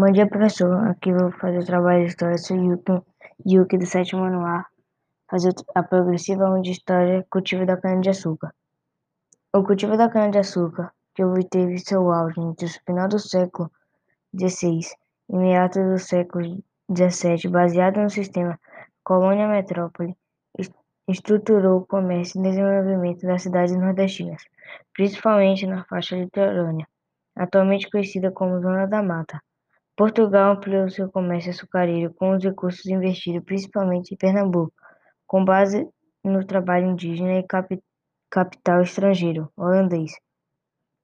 Bom dia, professor. Aqui vou fazer o trabalho de história. Sou Yuki, Yuki do sétimo ano A. Fazer a progressiva 1 de história, cultivo da cana-de-açúcar. O cultivo da cana-de-açúcar, que obteve seu auge entre o final do século XVI e meados do século XVII, baseado no sistema colônia-metrópole, estruturou o comércio e desenvolvimento das cidades nordestinas, principalmente na faixa litorânea, atualmente conhecida como Zona da Mata. Portugal ampliou seu comércio açucareiro com os recursos investidos principalmente em Pernambuco, com base no trabalho indígena e capital estrangeiro, holandês.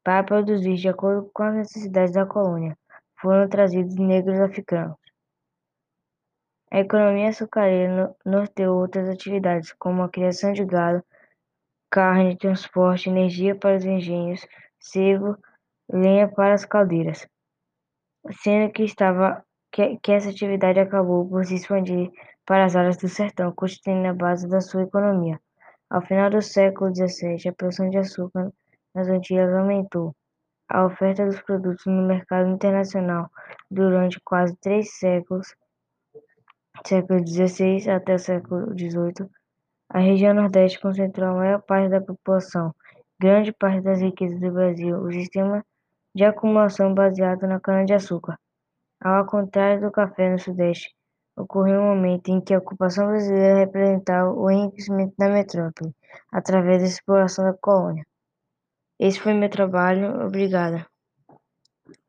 Para produzir de acordo com as necessidades da colônia, foram trazidos negros africanos. A economia açucareira norteou outras atividades, como a criação de gado, carne, transporte, energia para os engenhos, sebo, lenha para as caldeiras sendo que estava que, que essa atividade acabou por se expandir para as áreas do sertão, constituindo a base da sua economia. Ao final do século XVII, a produção de açúcar nas Antilhas aumentou. A oferta dos produtos no mercado internacional durante quase três séculos, século XVI até o século XVIII, a região Nordeste concentrou a maior parte da população, grande parte das riquezas do Brasil. O sistema de acumulação baseado na cana-de-açúcar. Ao contrário do café no Sudeste, ocorreu um momento em que a ocupação brasileira representava o enriquecimento da metrópole, através da exploração da colônia. Esse foi meu trabalho. Obrigada.